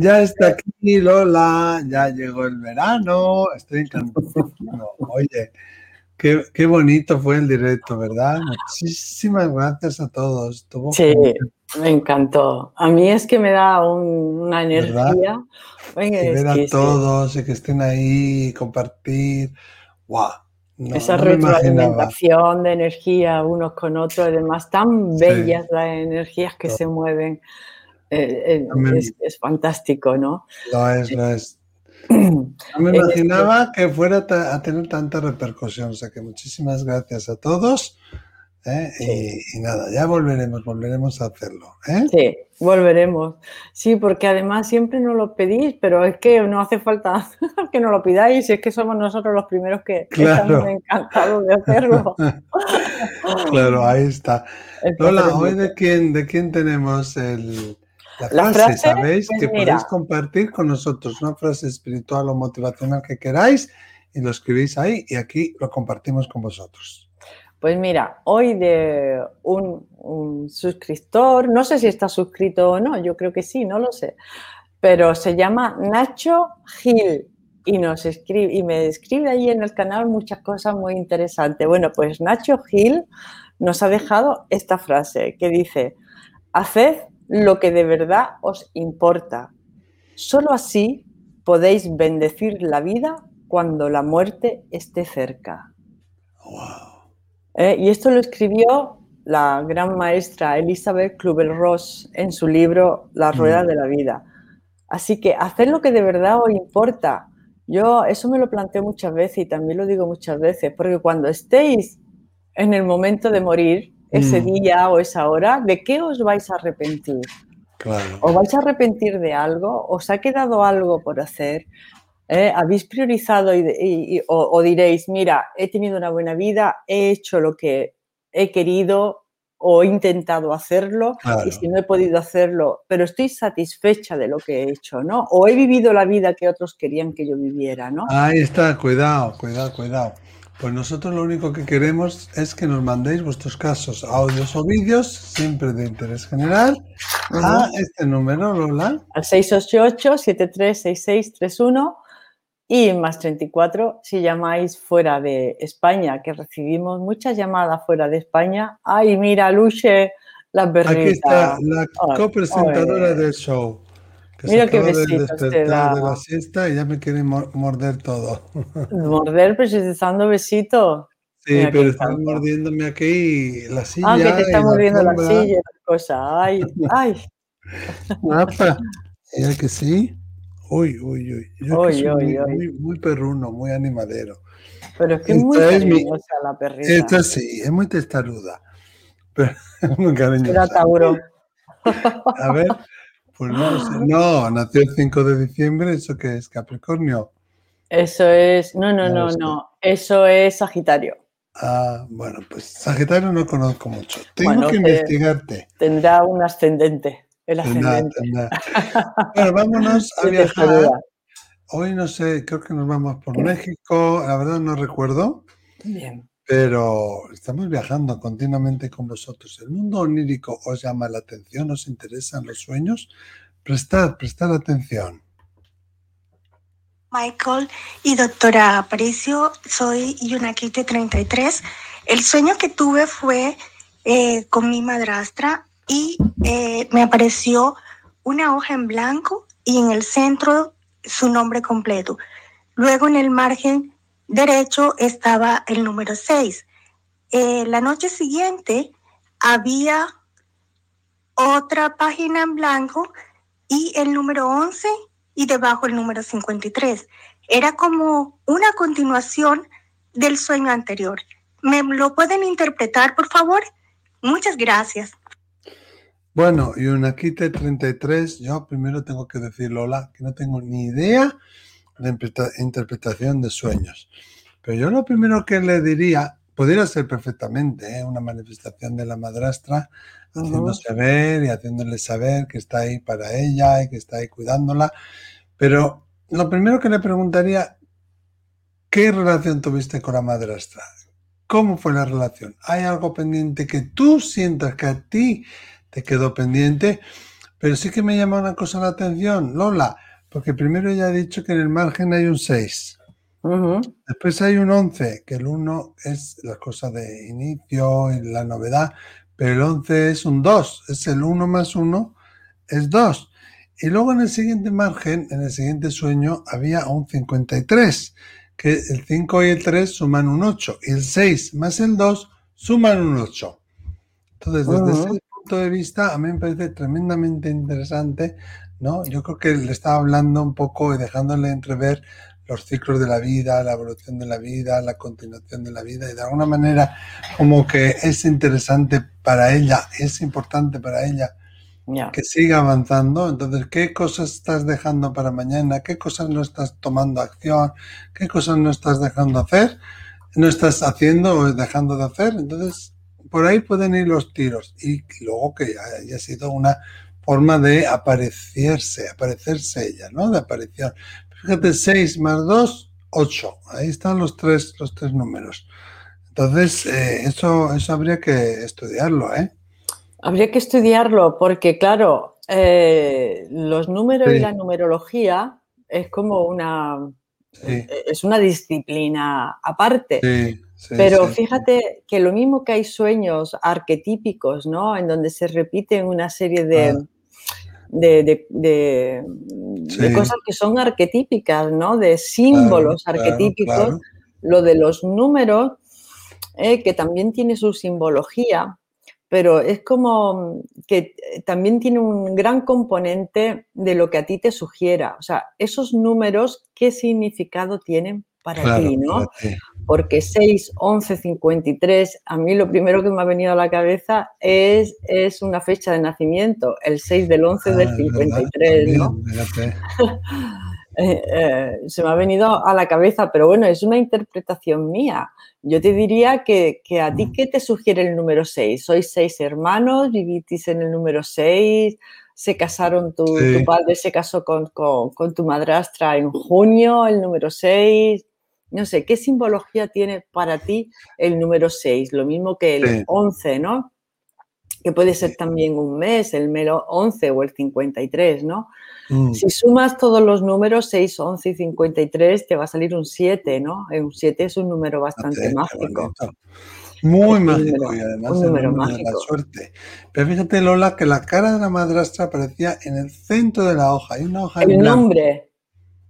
Ya está aquí Lola, ya llegó el verano, estoy encantado. Oye, qué, bonito fue el directo, ¿verdad? Muchísimas gracias a todos. sí, me encantó. A mí es que me da una energía. ver a todos y que estén ahí, compartir. ¡Wow! Esa retroalimentación de energía unos con otros, además tan bellas las energías que se mueven. Eh, eh, es, fantástico, ¿no? Lo es, lo es. No me imaginaba que fuera a tener tanta repercusión, o sea que muchísimas gracias a todos. ¿eh? Y, nada, ya volveremos, volveremos a hacerlo. Sí, volveremos. Sí, porque además siempre nos lo pedís, pero es que no hace falta que nos lo pidáis, es que somos nosotros los primeros que estamos encantados de hacerlo. claro, ahí está. Hola, hoy de quién, de quién tenemos el, la frase, ¿sabéis? Pues que podéis compartir con nosotros una frase espiritual o motivacional que queráis y lo escribís ahí y aquí lo compartimos con vosotros. Pues mira, hoy de un, suscriptor, no sé si está suscrito o no, yo creo que sí, no lo sé, pero se llama Nacho Gil y nos escribe y me escribe ahí en el canal muchas cosas muy interesantes. Bueno, pues Nacho Gil nos ha dejado esta frase que dice: "Haced lo que de verdad os importa. Solo así podéis bendecir la vida cuando la muerte esté cerca. Eh, y esto lo escribió la gran maestra Elizabeth Kubler-Ross en su libro La rueda mm. de la vida. Así que hacer lo que de verdad os importa. Yo eso me lo planteo muchas veces y también lo digo muchas veces, porque cuando estéis en el momento de morir, ese mm. día o esa hora, ¿de qué os vais a arrepentir? Claro. ¿Os vais a arrepentir de algo? ¿Os ha quedado algo por hacer? ¿Eh? ¿Habéis priorizado y, o, diréis, mira, he tenido una buena vida, he hecho lo que he querido o he intentado hacerlo y si no he podido hacerlo, pero estoy satisfecha de lo que he hecho, ¿no? O he vivido la vida que otros querían que yo viviera, ¿no? Ahí está, cuidado, cuidado, cuidado. Pues nosotros lo único que queremos es que nos mandéis vuestros casos, audios o vídeos, siempre de interés general, a este número, Lola. Al 688-736631 y más 34 si llamáis fuera de España, que recibimos muchas llamadas fuera de España. Ay, mira, Luche, la perrita. Aquí está la copresentadora del show. Mira qué besitos te da. de la siesta y ya me quiere morder todo. Morder, pero si te está dando besitos. Sí, pero está mordiéndome aquí la silla. Ah, que te está mordiendo la, silla, la cosa. Ay, ay. Mapa. ¿Ya que sí? Uy, uy, uy. Yo uy, uy, muy, Muy, muy, perruno, muy animadero. Pero es que es muy cariñosa la perrita. Esta sí, es muy testaruda. Pero es muy cariñosa. Era Tauro. A ver, pues no, no, nació el 5 de diciembre, ¿eso qué es? ¿Capricornio? Eso es, no, no, no, no, eso es Sagitario. Ah, bueno, pues Sagitario no conozco mucho. Tengo que investigarte. Tendrá un ascendente, el ascendente. bueno, vámonos a viajar. Hoy no sé, creo que nos vamos por México, la verdad no recuerdo. Bien. Pero estamos viajando continuamente con vosotros. ¿El mundo onírico os llama la atención? ¿Os interesan los sueños? Prestad, prestad atención. Michael y doctora Aparicio, soy Yunakite 33. El sueño que tuve fue eh, con mi madrastra y eh, me apareció una hoja en blanco y en el centro su nombre completo. Luego en el margen derecho estaba el número 6. Eh, la noche siguiente había otra página en blanco y el número 11 y debajo el número 53. Era como una continuación del sueño anterior. ¿Me lo pueden interpretar, por favor? Muchas gracias. Bueno, y una quite 33, yo primero tengo que decir, Lola, que no tengo ni idea de interpretación de sueños. Pero yo lo primero que le diría, podría ser perfectamente ¿eh? una manifestación de la madrastra, haciéndose ver y haciéndole saber que está ahí para ella y que está ahí cuidándola. Pero lo primero que le preguntaría, ¿qué relación tuviste con la madrastra? ¿Cómo fue la relación? ¿Hay algo pendiente que tú sientas que a ti te quedó pendiente? Pero sí que me llama una cosa la atención, Lola, porque primero ya ha dicho que en el margen hay un 6. Después hay un 11, que el 1 es la cosa de inicio y la novedad, pero el 11 es un 2, es el 1 más 1, es 2. Y luego en el siguiente margen, en el siguiente sueño, había un 53, que el 5 y el 3 suman un 8, y el 6 más el 2 suman un 8. Entonces, desde ese punto de vista, a mí me parece tremendamente interesante, ¿no? Yo creo que le estaba hablando un poco y dejándole entrever los ciclos de la vida, la evolución de la vida, la continuación de la vida y de alguna manera como que es interesante para ella, es importante para ella que siga avanzando. Entonces, ¿qué cosas estás dejando para mañana? ¿Qué cosas no estás tomando acción? ¿Qué cosas no estás dejando hacer? ¿No estás haciendo o dejando de hacer? Entonces, por ahí pueden ir los tiros. Y luego que haya sido una forma de aparecerse, aparecerse ella, ¿no? De aparición. Fíjate, 6 más 2, 8. Ahí están los tres, los tres números. Entonces, eh, eso, eso habría que estudiarlo, ¿eh? Habría que estudiarlo porque, claro, eh, los números y la numerología es como una, es una disciplina aparte. Pero fíjate que lo mismo que hay sueños arquetípicos, ¿no? En donde se repiten una serie de, ah de, cosas que son arquetípicas, ¿no? De símbolos arquetípicos. Lo de los números, eh, que también tiene su simbología, pero es como que también tiene un gran componente de lo que a ti te sugiera. O sea, esos números, ¿qué significado tienen para ti, no? Porque 6, 11, 53, a mí lo primero que me ha venido a la cabeza es, es una fecha de nacimiento, el 6 del 11 del 53, ah, ¿no? Eh, eh, se me ha venido a la cabeza, pero bueno, es una interpretación mía. Yo te diría que, que a ti, mm. ¿qué te sugiere el número 6? ¿Sois seis hermanos? ¿Vivisteis en el número 6? ¿Se casaron? Tu, tu padre se casó con, con, con, tu madrastra en junio, el número 6? No sé, ¿qué simbología tiene para ti el número 6? Lo mismo que el 11, ¿no? Que puede ser también un mes, el mero 11 o el 53, ¿no? Mm. Si sumas todos los números 6, 11 y 53, te va a salir un 7, ¿no? Un 7 es un número bastante mágico. Muy mágico y además un número, mágico. de la suerte. Pero fíjate, Lola, que la cara de la madrastra aparecía en el centro de la hoja. Hay una hoja El nombre,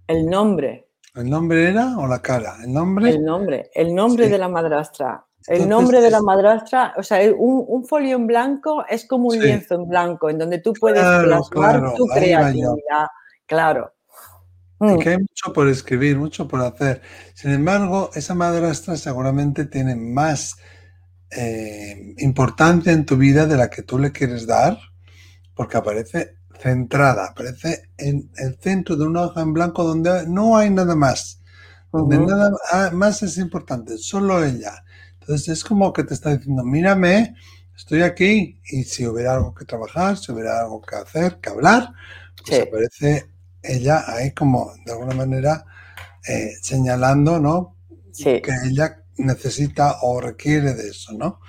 el nombre. ¿El nombre era o la cara? ¿El nombre? El nombre, el nombre de la madrastra. El nombre de la madrastra, o sea, un, folio en blanco es como un lienzo en blanco, en donde tú puedes plasmar tu creatividad. Claro. Mm. hay mucho por escribir, mucho por hacer. Sin embargo, esa madrastra seguramente tiene más eh, importancia en tu vida de la que tú le quieres dar, porque aparece centrada, aparece en el centro de una hoja en blanco donde no hay nada más. Donde nada más es importante, solo ella. Entonces es como que te está diciendo, mírame, estoy aquí y si hubiera algo que trabajar, si hubiera algo que hacer, que hablar, pues aparece ella ahí como de alguna manera eh, señalando, ¿no? Que ella necesita o requiere de eso, ¿no?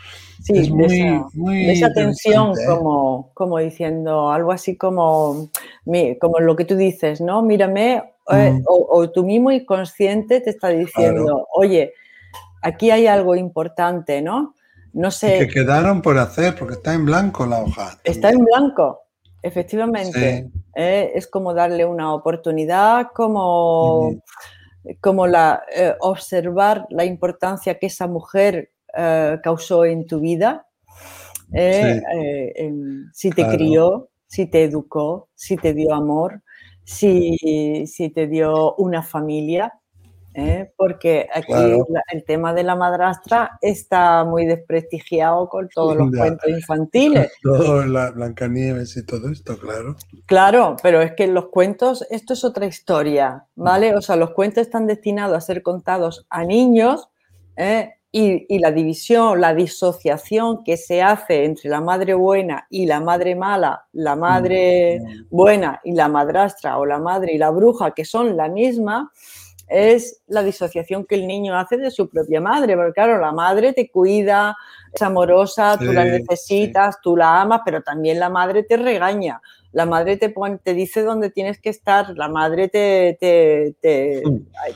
Sí, es muy, esa, tensión ¿eh? como, como diciendo algo así como, como lo que tú dices, ¿no? Mírame, eh, mm. o, tú mismo inconsciente te está diciendo, oye, aquí hay algo importante, ¿no? No sé. que quedaron por hacer, porque está en blanco la hoja. Está en blanco, efectivamente. ¿eh? es como darle una oportunidad, como, como la, observar la importancia que esa mujer eh, causó en tu vida, eh, eh, si te crió, si te educó, si te dio amor, si, si te dio una familia. Porque aquí el tema de la madrastra está muy desprestigiado con todos los cuentos infantiles. Todo la Blancanieves y todo esto, claro. Claro, pero es que los cuentos, esto es otra historia, ¿vale? O sea, los cuentos están destinados a ser contados a niños y, la división, la disociación que se hace entre la madre buena y la madre mala, la madre mm. buena y la madrastra o la madre y la bruja, que son la misma, es la disociación que el niño hace de su propia madre, porque claro, la madre te cuida, es amorosa, tú la necesitas, tú la amas, pero también la madre te regaña, la madre te, pone, te dice dónde tienes que estar, la madre te, te, te,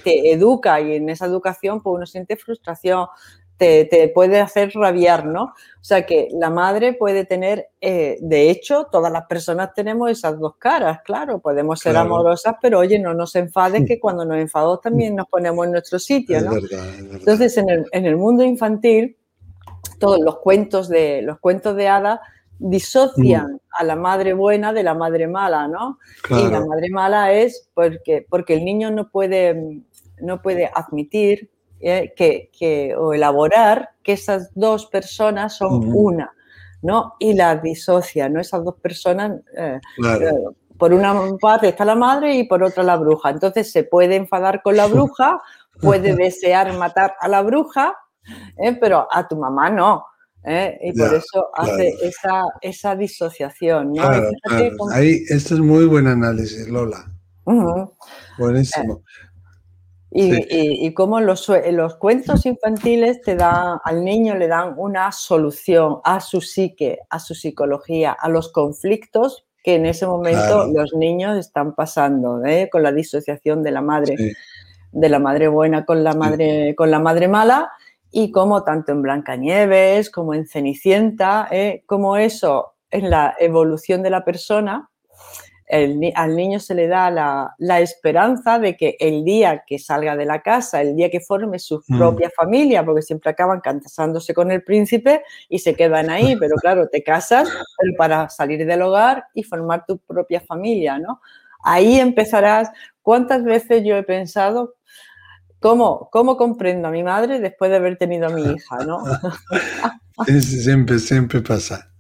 te, educa y en esa educación pues uno siente frustración, te, puede hacer rabiar, ¿no? O sea que la madre puede tener, eh, de hecho, todas las personas tenemos esas dos caras, claro, podemos ser amorosas, pero oye, no nos enfades que cuando nos enfadamos también nos ponemos en nuestro sitio, ¿no? Entonces, en el, en el, mundo infantil, todos los cuentos de, los cuentos de hadas disocian mm. a la madre buena de la madre mala, ¿no? Y la madre mala es porque, porque el niño no puede, no puede admitir eh, que, o elaborar que esas dos personas son una, ¿no? Y la disocia, ¿no? Esas dos personas, eh, eh, por una parte está la madre y por otra la bruja. Entonces se puede enfadar con la bruja, puede desear matar a la bruja, pero a tu mamá no. Y por eso hace esa, esa, disociación. ¿no? Ahí, esto es muy buen análisis, Lola. Buenísimo. Y, cómo los, los, cuentos infantiles te dan, al niño le dan una solución a su psique, a su psicología, a los conflictos que en ese momento los niños están pasando, ¿eh? con la disociación de la madre, de la madre buena con la madre, con la madre mala, y como tanto en Blancanieves como en Cenicienta, ¿eh? como eso en la evolución de la persona al niño se le da la, esperanza de que el día que salga de la casa, el día que forme su mm. propia familia, porque siempre acaban casándose con el príncipe y se quedan ahí, pero claro, te casas para salir del hogar y formar tu propia familia, ¿no? Ahí empezarás. ¿Cuántas veces yo he pensado cómo, cómo comprendo a mi madre después de haber tenido a mi hija, ¿no? siempre, siempre pasa.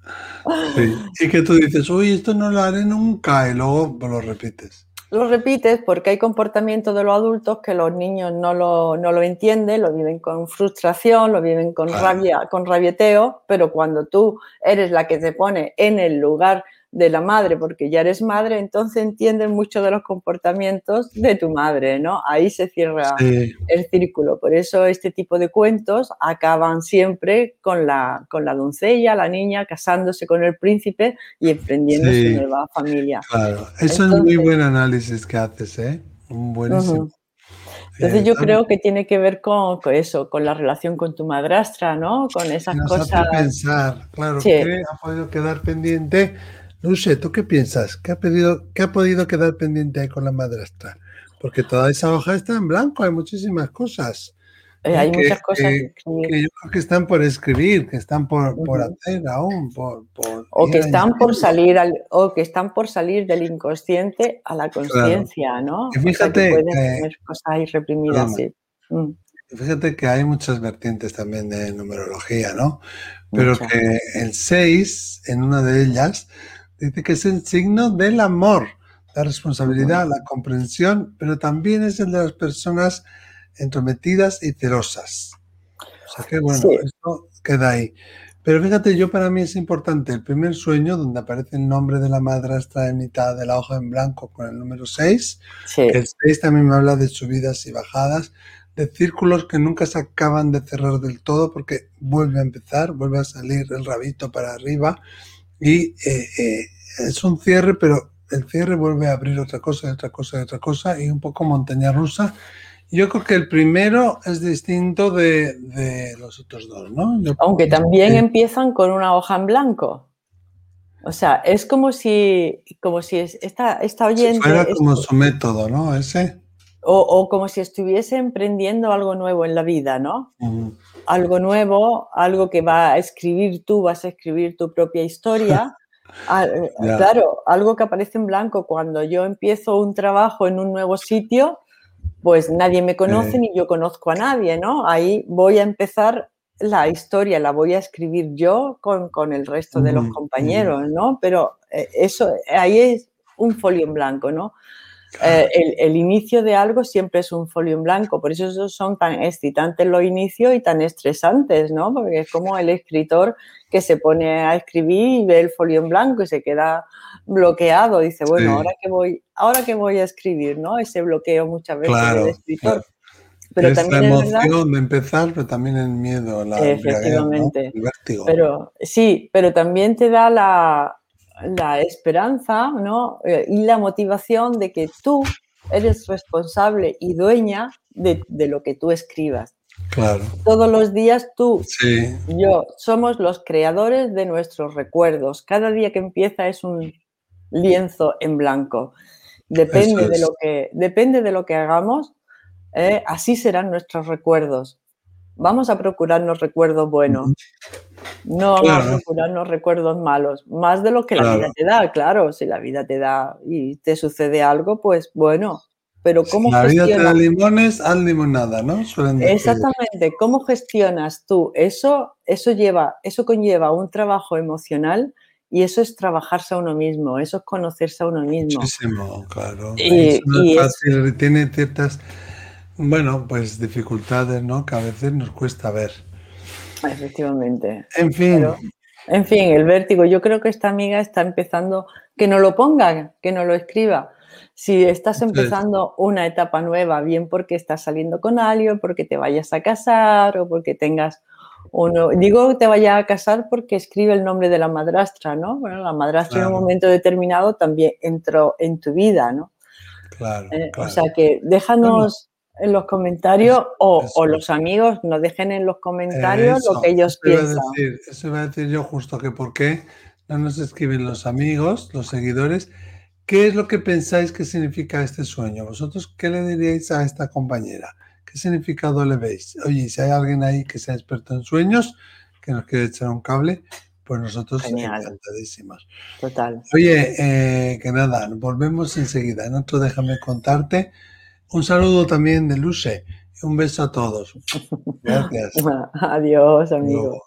Y que tú dices, uy, esto no lo haré nunca, y luego lo repites. Lo repites porque hay comportamiento de los adultos que los niños no lo, no lo entienden, lo viven con frustración, lo viven con rabia, con rabieteo, pero cuando tú eres la que se pone en el lugar de la madre, porque ya eres madre, entonces entiendes mucho de los comportamientos de tu madre, ¿no? Ahí se cierra el círculo. Por eso este tipo de cuentos acaban siempre con la, con la doncella, la niña, casándose con el príncipe y emprendiendo su nueva familia. Claro, eso es muy buen análisis que haces, ¿eh? Buenísimo. Entonces yo creo que tiene que ver con, eso, con la relación con tu madrastra, ¿no? Con esas cosas. pensar, claro, que ha podido quedar pendiente no sé, ¿tú qué piensas? ¿Qué ha, pedido, qué ha podido quedar pendiente ahí con la madrastra? Porque toda esa hoja está en blanco, hay muchísimas cosas. Eh, hay muchas cosas que, yo creo que están por escribir, que están por, hacer aún, por, o que están por salir al, o que están por salir del inconsciente a la conciencia, ¿no? Y fíjate que pueden cosas ahí reprimidas. Mm. Fíjate que hay muchas vertientes también de numerología, ¿no? Pero que el 6, en una de ellas, Dice que es el signo del amor, la responsabilidad, la comprensión, pero también es el de las personas entrometidas y celosas. O sea que bueno, esto queda ahí. Pero fíjate, yo para mí es importante el primer sueño, donde aparece el nombre de la madrastra en mitad de la hoja en blanco con el número 6. El 6 también me habla de subidas y bajadas, de círculos que nunca se acaban de cerrar del todo porque vuelve a empezar, vuelve a salir el rabito para arriba y eh, eh, es un cierre, pero el cierre vuelve a abrir otra cosa, otra cosa, otra cosa, y un poco montaña rusa. Yo creo que el primero es distinto de, los otros dos, ¿no? Aunque también empiezan con una hoja en blanco. O sea, es como si, como si esta, esta oyente... fuera como su método, ¿no? Ese. O, como si estuviese emprendiendo algo nuevo en la vida, ¿no? Algo nuevo, algo que va a escribir tú, vas a escribir tu propia historia. Ah, eh, claro, algo que aparece en blanco. Cuando yo empiezo un trabajo en un nuevo sitio, pues nadie me conoce ni yo conozco a nadie, ¿no? Ahí voy a empezar la historia, la voy a escribir yo con, con el resto de los compañeros, ¿no? Pero eh, eso, ahí es un folio en blanco, ¿no? Eh, el, inicio de algo siempre es un folio en blanco, por eso son tan excitantes los inicios y tan estresantes, ¿no? Porque es como el escritor que se pone a escribir y ve el folio en blanco y se queda bloqueado. Dice, bueno, ahora que voy, ahora que voy a escribir, ¿no? Ese bloqueo muchas veces del escritor. Pero es también la emoción de empezar, pero también el miedo, la Efectivamente. el vértigo. Pero sí, pero también te da la, la esperanza ¿no? Eh, y la motivación de que tú eres responsable y dueña de, lo que tú escribas. Claro. Todos los días tú, y yo, somos los creadores de nuestros recuerdos. Cada día que empieza es un lienzo en blanco. Depende, de, lo que, depende de lo que hagamos, eh, así serán nuestros recuerdos. Vamos a procurarnos recuerdos buenos. No vamos a procurarnos recuerdos malos, más de lo que la vida te da, claro. Si la vida te da y te sucede algo, pues bueno, pero ¿cómo si la vida te da limones, haz limonada, ¿no? Exactamente. ¿Cómo gestionas tú eso? Eso lleva, eso conlleva un trabajo emocional y eso es trabajarse a uno mismo, eso es conocerse a uno mismo. Muchísimo, claro. Y, no es fácil, tiene ciertas, bueno, pues dificultades, ¿no? Que a veces nos cuesta ver. Efectivamente. En fin. en fin, el vértigo. Yo creo que esta amiga está empezando, que no lo ponga, que no lo escriba. Si estás empezando una etapa nueva, bien porque estás saliendo con alguien, porque te vayas a casar o porque tengas uno. Digo te vayas a casar porque escribe el nombre de la madrastra, ¿no? Bueno, la madrastra en un momento determinado también entró en tu vida, ¿no? Claro. Eh, o sea que déjanos en los comentarios o, los amigos nos dejen en los comentarios lo que ellos piensan. eso iba a decir yo justo que por qué no nos escriben los amigos, los seguidores, qué es lo que pensáis que significa este sueño. ¿Vosotros qué le diríais a esta compañera? ¿Qué significado le veis? Oye, si hay alguien ahí que sea experto en sueños, que nos quiere echar un cable, pues nosotros encantadísimos. Total. Oye, eh, que nada, volvemos enseguida. En otro déjame contarte un saludo también de Luce. Un beso a todos. Gracias. Adiós, amigo.